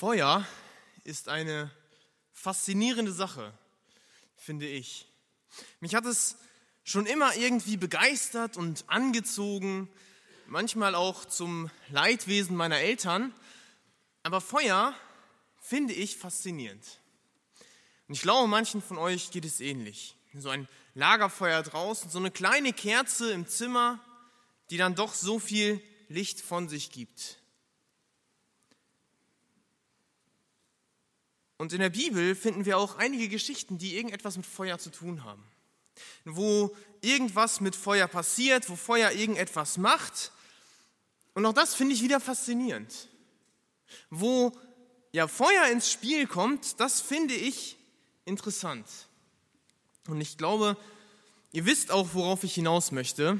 Feuer ist eine faszinierende Sache, finde ich. Mich hat es schon immer irgendwie begeistert und angezogen, manchmal auch zum Leidwesen meiner Eltern. Aber Feuer finde ich faszinierend. Und ich glaube, manchen von euch geht es ähnlich. So ein Lagerfeuer draußen, so eine kleine Kerze im Zimmer, die dann doch so viel Licht von sich gibt. Und in der Bibel finden wir auch einige Geschichten, die irgendetwas mit Feuer zu tun haben. Wo irgendwas mit Feuer passiert, wo Feuer irgendetwas macht. Und auch das finde ich wieder faszinierend. Wo ja Feuer ins Spiel kommt, das finde ich interessant. Und ich glaube, ihr wisst auch, worauf ich hinaus möchte.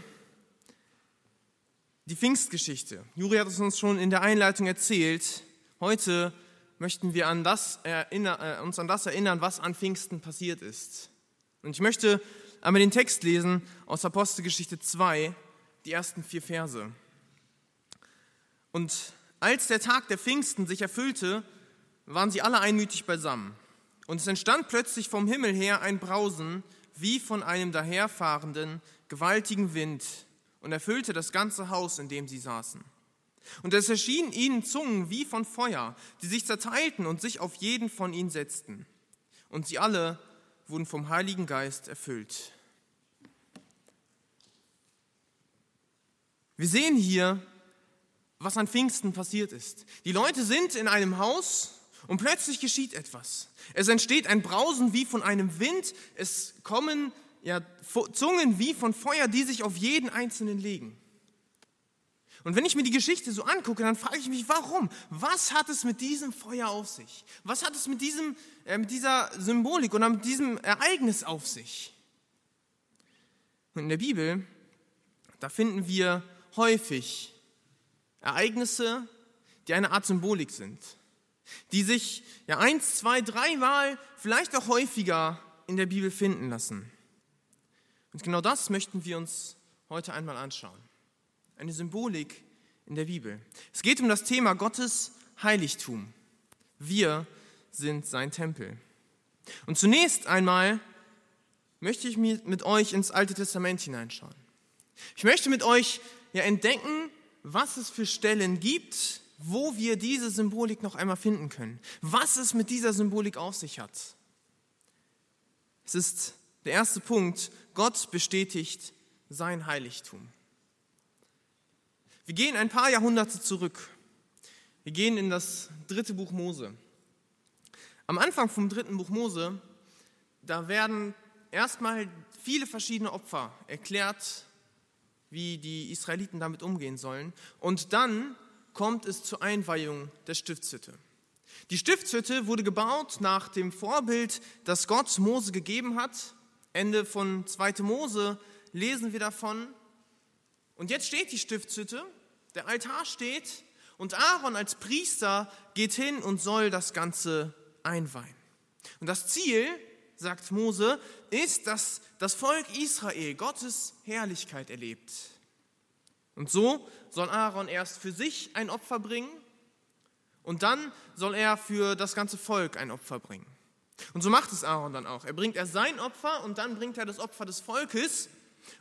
Die Pfingstgeschichte. Juri hat es uns schon in der Einleitung erzählt. Heute möchten wir an das erinnern, äh, uns an das erinnern, was an Pfingsten passiert ist. Und ich möchte einmal den Text lesen aus Apostelgeschichte 2, die ersten vier Verse. Und als der Tag der Pfingsten sich erfüllte, waren sie alle einmütig beisammen. Und es entstand plötzlich vom Himmel her ein Brausen, wie von einem daherfahrenden, gewaltigen Wind, und erfüllte das ganze Haus, in dem sie saßen. Und es erschienen ihnen Zungen wie von Feuer, die sich zerteilten und sich auf jeden von ihnen setzten. Und sie alle wurden vom Heiligen Geist erfüllt. Wir sehen hier, was an Pfingsten passiert ist. Die Leute sind in einem Haus und plötzlich geschieht etwas. Es entsteht ein Brausen wie von einem Wind. Es kommen ja, Zungen wie von Feuer, die sich auf jeden Einzelnen legen. Und wenn ich mir die Geschichte so angucke, dann frage ich mich, warum? Was hat es mit diesem Feuer auf sich? Was hat es mit, diesem, äh, mit dieser Symbolik oder mit diesem Ereignis auf sich? Und in der Bibel, da finden wir häufig Ereignisse, die eine Art Symbolik sind die sich ja eins, zwei, dreimal, vielleicht auch häufiger in der Bibel finden lassen. Und genau das möchten wir uns heute einmal anschauen. Eine Symbolik in der Bibel. Es geht um das Thema Gottes Heiligtum. Wir sind sein Tempel. Und zunächst einmal möchte ich mit euch ins Alte Testament hineinschauen. Ich möchte mit euch ja entdecken, was es für Stellen gibt wo wir diese Symbolik noch einmal finden können. Was es mit dieser Symbolik auf sich hat. Es ist der erste Punkt, Gott bestätigt sein Heiligtum. Wir gehen ein paar Jahrhunderte zurück. Wir gehen in das dritte Buch Mose. Am Anfang vom dritten Buch Mose, da werden erstmal viele verschiedene Opfer erklärt, wie die Israeliten damit umgehen sollen. Und dann kommt es zur Einweihung der Stiftshütte. Die Stiftshütte wurde gebaut nach dem Vorbild, das Gott Mose gegeben hat. Ende von 2. Mose lesen wir davon. Und jetzt steht die Stiftshütte, der Altar steht und Aaron als Priester geht hin und soll das Ganze einweihen. Und das Ziel, sagt Mose, ist, dass das Volk Israel Gottes Herrlichkeit erlebt. Und so soll Aaron erst für sich ein Opfer bringen und dann soll er für das ganze Volk ein Opfer bringen. Und so macht es Aaron dann auch. Er bringt erst sein Opfer und dann bringt er das Opfer des Volkes.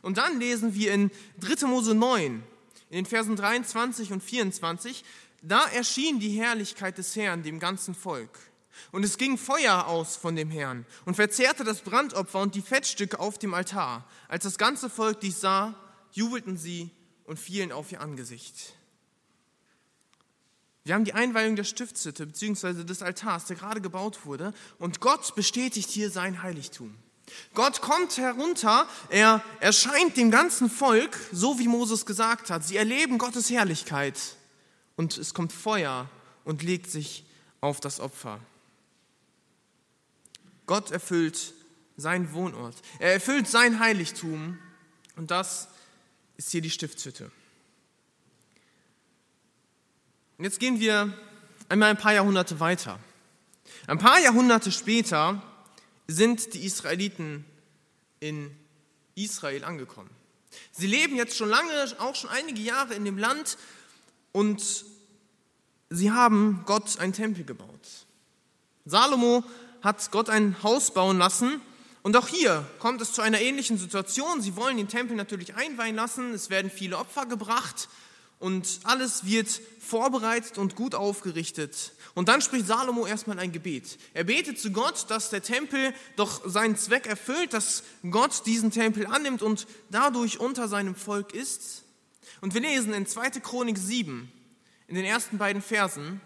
Und dann lesen wir in 3. Mose 9, in den Versen 23 und 24, da erschien die Herrlichkeit des Herrn dem ganzen Volk. Und es ging Feuer aus von dem Herrn und verzehrte das Brandopfer und die Fettstücke auf dem Altar. Als das ganze Volk dies sah, jubelten sie und fielen auf ihr Angesicht. Wir haben die Einweihung der Stiftshütte bzw. des Altars, der gerade gebaut wurde, und Gott bestätigt hier sein Heiligtum. Gott kommt herunter, er erscheint dem ganzen Volk, so wie Moses gesagt hat. Sie erleben Gottes Herrlichkeit und es kommt Feuer und legt sich auf das Opfer. Gott erfüllt seinen Wohnort, er erfüllt sein Heiligtum und das ist hier die Stiftshütte. Jetzt gehen wir einmal ein paar Jahrhunderte weiter. Ein paar Jahrhunderte später sind die Israeliten in Israel angekommen. Sie leben jetzt schon lange, auch schon einige Jahre in dem Land und sie haben Gott einen Tempel gebaut. Salomo hat Gott ein Haus bauen lassen. Und auch hier kommt es zu einer ähnlichen Situation. Sie wollen den Tempel natürlich einweihen lassen. Es werden viele Opfer gebracht und alles wird vorbereitet und gut aufgerichtet. Und dann spricht Salomo erstmal ein Gebet. Er betet zu Gott, dass der Tempel doch seinen Zweck erfüllt, dass Gott diesen Tempel annimmt und dadurch unter seinem Volk ist. Und wir lesen in 2. Chronik 7, in den ersten beiden Versen,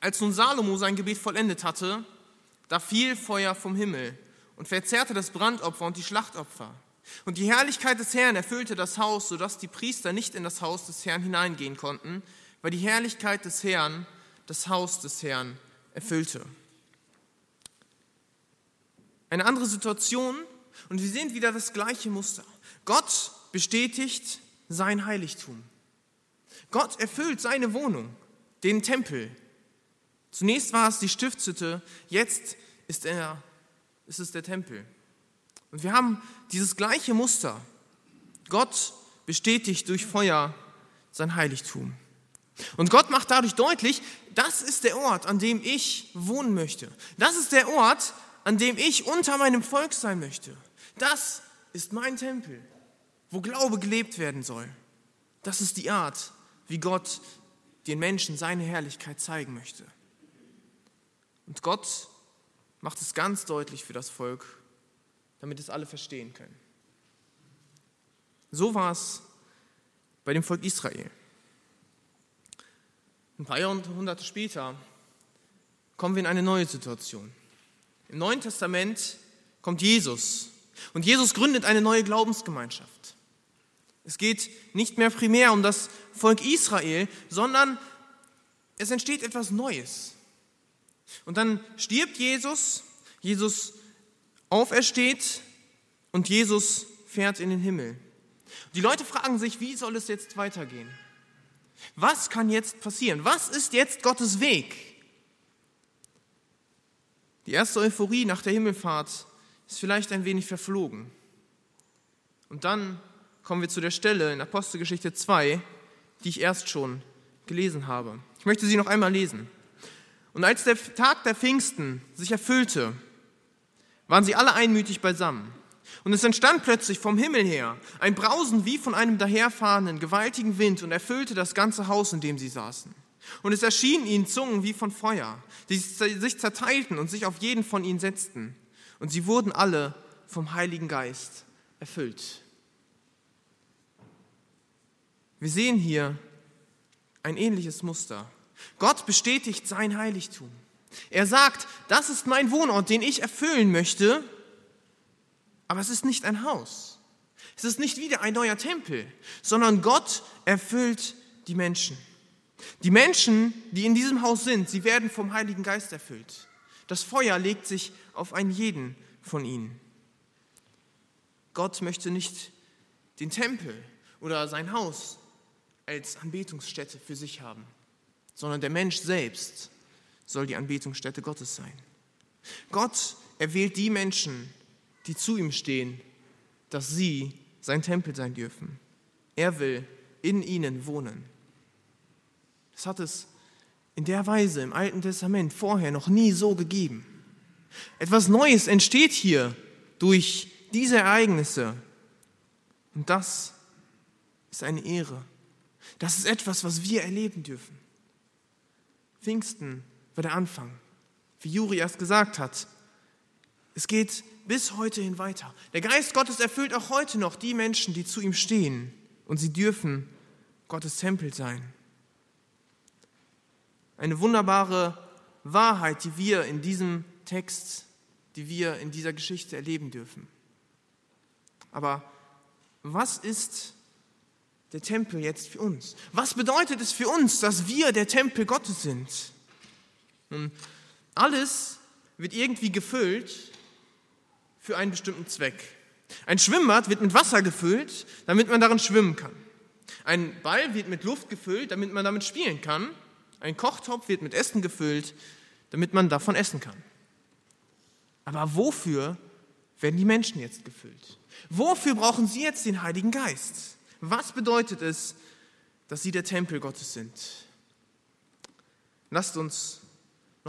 als nun Salomo sein Gebet vollendet hatte, da fiel Feuer vom Himmel und verzehrte das Brandopfer und die Schlachtopfer. Und die Herrlichkeit des Herrn erfüllte das Haus, sodass die Priester nicht in das Haus des Herrn hineingehen konnten, weil die Herrlichkeit des Herrn das Haus des Herrn erfüllte. Eine andere Situation und wir sehen wieder das gleiche Muster. Gott bestätigt sein Heiligtum. Gott erfüllt seine Wohnung, den Tempel. Zunächst war es die Stiftshütte, jetzt ist, er, ist es der Tempel. Und wir haben dieses gleiche Muster. Gott bestätigt durch Feuer sein Heiligtum. Und Gott macht dadurch deutlich, das ist der Ort, an dem ich wohnen möchte. Das ist der Ort, an dem ich unter meinem Volk sein möchte. Das ist mein Tempel, wo Glaube gelebt werden soll. Das ist die Art, wie Gott den Menschen seine Herrlichkeit zeigen möchte. Und Gott macht es ganz deutlich für das Volk, damit es alle verstehen können. So war es bei dem Volk Israel. Ein paar Jahrhunderte später kommen wir in eine neue Situation. Im Neuen Testament kommt Jesus und Jesus gründet eine neue Glaubensgemeinschaft. Es geht nicht mehr primär um das Volk Israel, sondern es entsteht etwas Neues. Und dann stirbt Jesus, Jesus aufersteht und Jesus fährt in den Himmel. Die Leute fragen sich, wie soll es jetzt weitergehen? Was kann jetzt passieren? Was ist jetzt Gottes Weg? Die erste Euphorie nach der Himmelfahrt ist vielleicht ein wenig verflogen. Und dann kommen wir zu der Stelle in Apostelgeschichte 2, die ich erst schon gelesen habe. Ich möchte sie noch einmal lesen. Und als der Tag der Pfingsten sich erfüllte, waren sie alle einmütig beisammen. Und es entstand plötzlich vom Himmel her ein Brausen wie von einem daherfahrenden, gewaltigen Wind und erfüllte das ganze Haus, in dem sie saßen. Und es erschienen ihnen Zungen wie von Feuer, die sich zerteilten und sich auf jeden von ihnen setzten. Und sie wurden alle vom Heiligen Geist erfüllt. Wir sehen hier ein ähnliches Muster. Gott bestätigt sein Heiligtum. Er sagt, das ist mein Wohnort, den ich erfüllen möchte, aber es ist nicht ein Haus. Es ist nicht wieder ein neuer Tempel, sondern Gott erfüllt die Menschen. Die Menschen, die in diesem Haus sind, sie werden vom Heiligen Geist erfüllt. Das Feuer legt sich auf einen jeden von ihnen. Gott möchte nicht den Tempel oder sein Haus als Anbetungsstätte für sich haben, sondern der Mensch selbst soll die Anbetungsstätte Gottes sein. Gott erwählt die Menschen, die zu ihm stehen, dass sie sein Tempel sein dürfen. Er will in ihnen wohnen. Das hat es in der Weise im Alten Testament vorher noch nie so gegeben. Etwas Neues entsteht hier durch diese Ereignisse. Und das ist eine Ehre. Das ist etwas, was wir erleben dürfen. Pfingsten war der Anfang. Wie Juri erst gesagt hat, es geht bis heute hin weiter. Der Geist Gottes erfüllt auch heute noch die Menschen, die zu ihm stehen und sie dürfen Gottes Tempel sein. Eine wunderbare Wahrheit, die wir in diesem Text, die wir in dieser Geschichte erleben dürfen. Aber was ist der Tempel jetzt für uns? Was bedeutet es für uns, dass wir der Tempel Gottes sind? Nun, alles wird irgendwie gefüllt für einen bestimmten Zweck. Ein Schwimmbad wird mit Wasser gefüllt, damit man darin schwimmen kann. Ein Ball wird mit Luft gefüllt, damit man damit spielen kann. Ein Kochtopf wird mit Essen gefüllt, damit man davon essen kann. Aber wofür werden die Menschen jetzt gefüllt? Wofür brauchen sie jetzt den Heiligen Geist? Was bedeutet es, dass sie der Tempel Gottes sind? lasst uns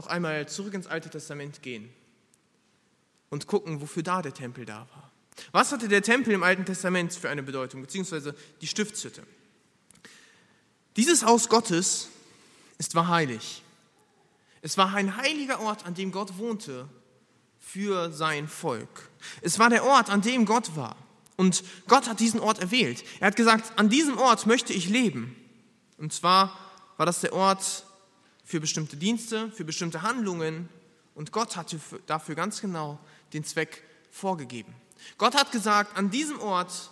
noch einmal zurück ins Alte Testament gehen und gucken, wofür da der Tempel da war. Was hatte der Tempel im Alten Testament für eine Bedeutung, beziehungsweise die Stiftshütte? Dieses Haus Gottes ist war heilig. Es war ein heiliger Ort, an dem Gott wohnte für sein Volk. Es war der Ort, an dem Gott war. Und Gott hat diesen Ort erwählt. Er hat gesagt, an diesem Ort möchte ich leben. Und zwar war das der Ort für bestimmte Dienste, für bestimmte Handlungen. Und Gott hatte dafür ganz genau den Zweck vorgegeben. Gott hat gesagt, an diesem Ort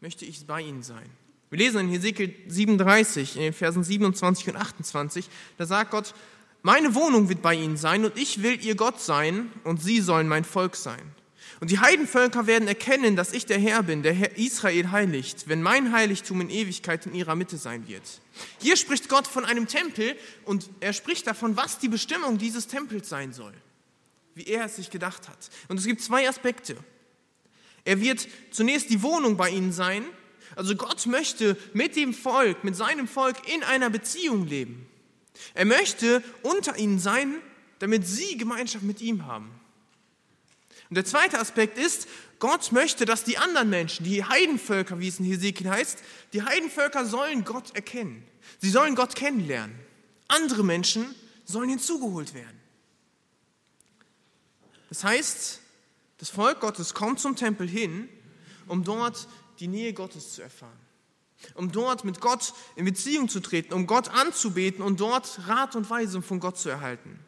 möchte ich bei Ihnen sein. Wir lesen in Hesekiel 37, in den Versen 27 und 28, da sagt Gott, meine Wohnung wird bei ihnen sein und ich will ihr Gott sein und sie sollen mein Volk sein. Und die Heidenvölker werden erkennen, dass ich der Herr bin, der Herr Israel heiligt, wenn mein Heiligtum in Ewigkeit in ihrer Mitte sein wird. Hier spricht Gott von einem Tempel und er spricht davon, was die Bestimmung dieses Tempels sein soll, wie er es sich gedacht hat. Und es gibt zwei Aspekte. Er wird zunächst die Wohnung bei ihnen sein, also Gott möchte mit dem Volk, mit seinem Volk in einer Beziehung leben. Er möchte unter ihnen sein, damit sie Gemeinschaft mit ihm haben. Und der zweite Aspekt ist, Gott möchte, dass die anderen Menschen, die Heidenvölker, wie es in Hesekiel heißt, die Heidenvölker sollen Gott erkennen. Sie sollen Gott kennenlernen. Andere Menschen sollen hinzugeholt werden. Das heißt, das Volk Gottes kommt zum Tempel hin, um dort die Nähe Gottes zu erfahren, um dort mit Gott in Beziehung zu treten, um Gott anzubeten und dort Rat und Weisung von Gott zu erhalten.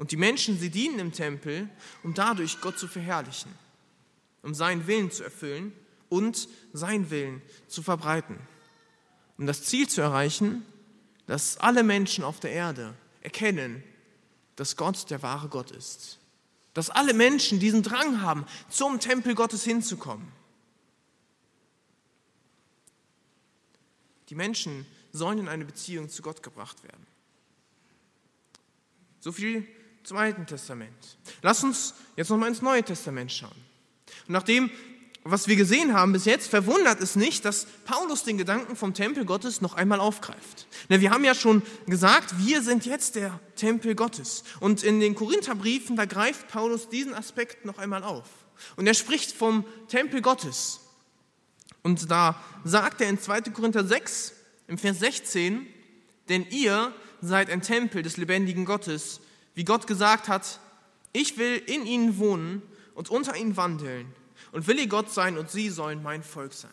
Und die Menschen, sie dienen im Tempel, um dadurch Gott zu verherrlichen, um seinen Willen zu erfüllen und seinen Willen zu verbreiten. Um das Ziel zu erreichen, dass alle Menschen auf der Erde erkennen, dass Gott der wahre Gott ist. Dass alle Menschen diesen Drang haben, zum Tempel Gottes hinzukommen. Die Menschen sollen in eine Beziehung zu Gott gebracht werden. So viel zum Alten Testament. Lass uns jetzt nochmal ins Neue Testament schauen. Und nach dem, was wir gesehen haben bis jetzt, verwundert es nicht, dass Paulus den Gedanken vom Tempel Gottes noch einmal aufgreift. wir haben ja schon gesagt, wir sind jetzt der Tempel Gottes. Und in den Korintherbriefen, da greift Paulus diesen Aspekt noch einmal auf. Und er spricht vom Tempel Gottes. Und da sagt er in 2. Korinther 6, im Vers 16, denn ihr seid ein Tempel des lebendigen Gottes wie Gott gesagt hat, ich will in ihnen wohnen und unter ihnen wandeln und will ihr Gott sein und sie sollen mein Volk sein.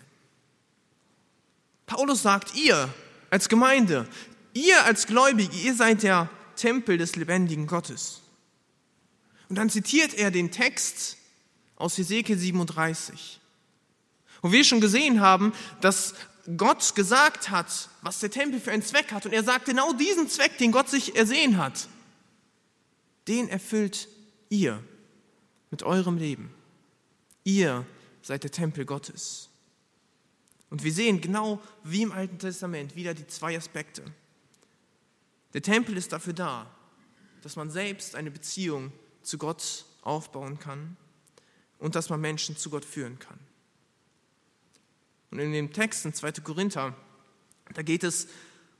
Paulus sagt, ihr als Gemeinde, ihr als Gläubige, ihr seid der Tempel des lebendigen Gottes. Und dann zitiert er den Text aus Hesekiel 37, wo wir schon gesehen haben, dass Gott gesagt hat, was der Tempel für einen Zweck hat. Und er sagt genau diesen Zweck, den Gott sich ersehen hat den erfüllt ihr mit eurem Leben. Ihr seid der Tempel Gottes. Und wir sehen genau wie im Alten Testament wieder die zwei Aspekte. Der Tempel ist dafür da, dass man selbst eine Beziehung zu Gott aufbauen kann und dass man Menschen zu Gott führen kann. Und in dem Text in 2. Korinther, da geht es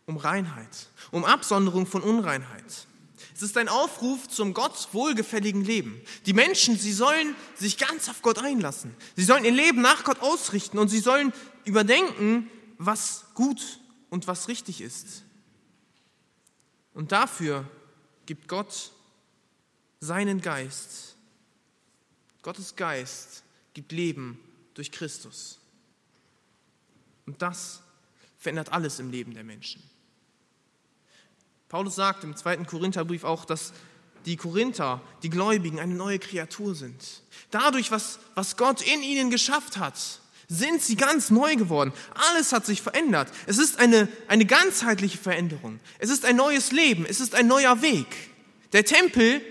um Reinheit, um Absonderung von Unreinheit. Es ist ein Aufruf zum Gott wohlgefälligen Leben. Die Menschen, sie sollen sich ganz auf Gott einlassen. Sie sollen ihr Leben nach Gott ausrichten und sie sollen überdenken, was gut und was richtig ist. Und dafür gibt Gott seinen Geist. Gottes Geist gibt Leben durch Christus. Und das verändert alles im Leben der Menschen. Paulus sagt im zweiten Korintherbrief auch, dass die Korinther, die Gläubigen, eine neue Kreatur sind. Dadurch, was, was Gott in ihnen geschafft hat, sind sie ganz neu geworden. Alles hat sich verändert. Es ist eine, eine ganzheitliche Veränderung. Es ist ein neues Leben. Es ist ein neuer Weg. Der Tempel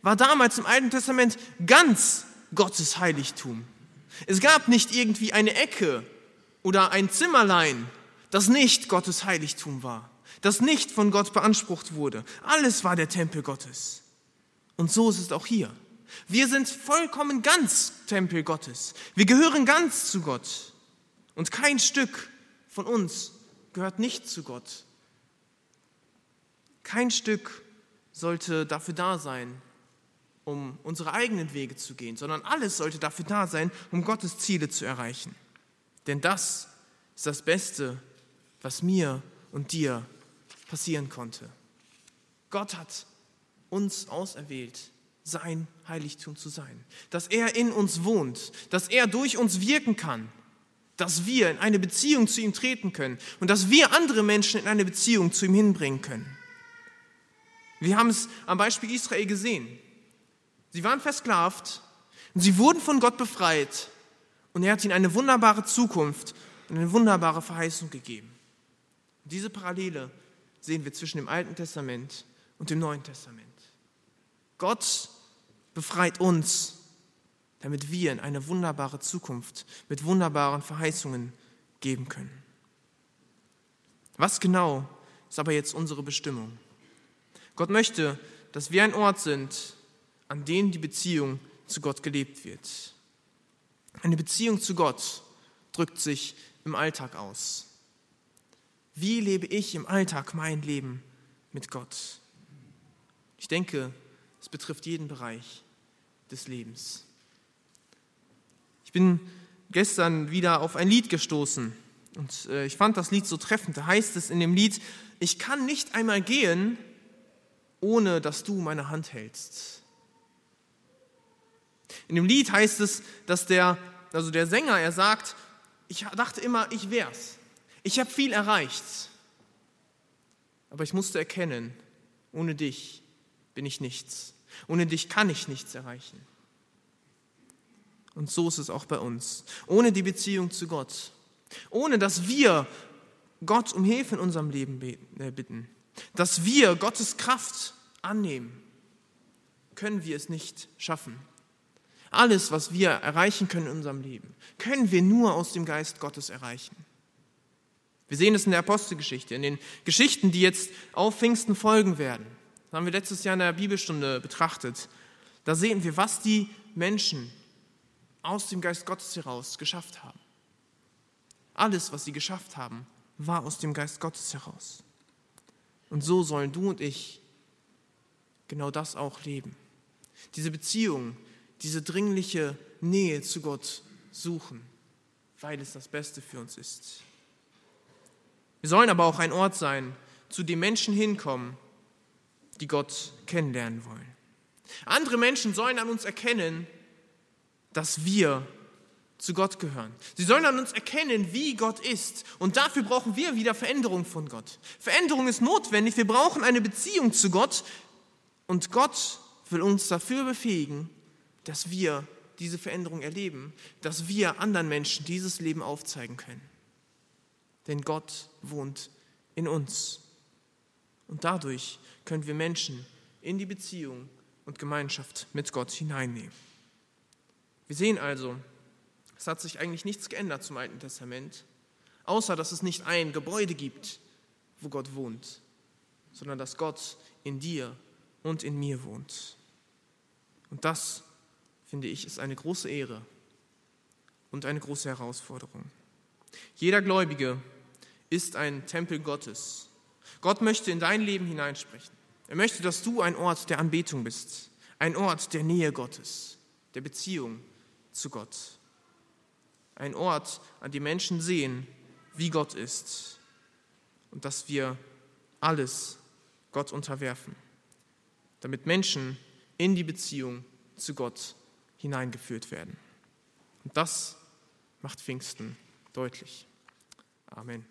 war damals im Alten Testament ganz Gottes Heiligtum. Es gab nicht irgendwie eine Ecke oder ein Zimmerlein, das nicht Gottes Heiligtum war das nicht von Gott beansprucht wurde. Alles war der Tempel Gottes. Und so ist es auch hier. Wir sind vollkommen ganz Tempel Gottes. Wir gehören ganz zu Gott. Und kein Stück von uns gehört nicht zu Gott. Kein Stück sollte dafür da sein, um unsere eigenen Wege zu gehen, sondern alles sollte dafür da sein, um Gottes Ziele zu erreichen. Denn das ist das Beste, was mir und dir passieren konnte. Gott hat uns auserwählt, sein Heiligtum zu sein, dass er in uns wohnt, dass er durch uns wirken kann, dass wir in eine Beziehung zu ihm treten können und dass wir andere Menschen in eine Beziehung zu ihm hinbringen können. Wir haben es am Beispiel Israel gesehen. Sie waren versklavt und sie wurden von Gott befreit und er hat ihnen eine wunderbare Zukunft und eine wunderbare Verheißung gegeben. Diese Parallele sehen wir zwischen dem Alten Testament und dem Neuen Testament. Gott befreit uns, damit wir in eine wunderbare Zukunft mit wunderbaren Verheißungen geben können. Was genau ist aber jetzt unsere Bestimmung? Gott möchte, dass wir ein Ort sind, an dem die Beziehung zu Gott gelebt wird. Eine Beziehung zu Gott drückt sich im Alltag aus. Wie lebe ich im Alltag mein Leben mit Gott? Ich denke, es betrifft jeden Bereich des Lebens. Ich bin gestern wieder auf ein Lied gestoßen und äh, ich fand das Lied so treffend. Da heißt es in dem Lied, ich kann nicht einmal gehen, ohne dass du meine Hand hältst. In dem Lied heißt es, dass der, also der Sänger, er sagt, ich dachte immer, ich wär's. Ich habe viel erreicht. Aber ich musste erkennen, ohne dich bin ich nichts. Ohne dich kann ich nichts erreichen. Und so ist es auch bei uns. Ohne die Beziehung zu Gott, ohne dass wir Gott um Hilfe in unserem Leben äh, bitten, dass wir Gottes Kraft annehmen, können wir es nicht schaffen. Alles, was wir erreichen können in unserem Leben, können wir nur aus dem Geist Gottes erreichen. Wir sehen es in der Apostelgeschichte, in den Geschichten, die jetzt auf Pfingsten folgen werden. Das haben wir letztes Jahr in der Bibelstunde betrachtet. Da sehen wir, was die Menschen aus dem Geist Gottes heraus geschafft haben. Alles, was sie geschafft haben, war aus dem Geist Gottes heraus. Und so sollen du und ich genau das auch leben. Diese Beziehung, diese dringliche Nähe zu Gott suchen, weil es das Beste für uns ist. Wir sollen aber auch ein Ort sein, zu dem Menschen hinkommen, die Gott kennenlernen wollen. Andere Menschen sollen an uns erkennen, dass wir zu Gott gehören. Sie sollen an uns erkennen, wie Gott ist. Und dafür brauchen wir wieder Veränderung von Gott. Veränderung ist notwendig. Wir brauchen eine Beziehung zu Gott. Und Gott will uns dafür befähigen, dass wir diese Veränderung erleben, dass wir anderen Menschen dieses Leben aufzeigen können. Denn Gott wohnt in uns. Und dadurch können wir Menschen in die Beziehung und Gemeinschaft mit Gott hineinnehmen. Wir sehen also, es hat sich eigentlich nichts geändert zum Alten Testament, außer dass es nicht ein Gebäude gibt, wo Gott wohnt, sondern dass Gott in dir und in mir wohnt. Und das, finde ich, ist eine große Ehre und eine große Herausforderung. Jeder Gläubige ist ein Tempel Gottes. Gott möchte in dein Leben hineinsprechen. Er möchte, dass du ein Ort der Anbetung bist, ein Ort der Nähe Gottes, der Beziehung zu Gott. Ein Ort, an dem Menschen sehen, wie Gott ist und dass wir alles Gott unterwerfen, damit Menschen in die Beziehung zu Gott hineingeführt werden. Und das macht Pfingsten deutlich. Amen.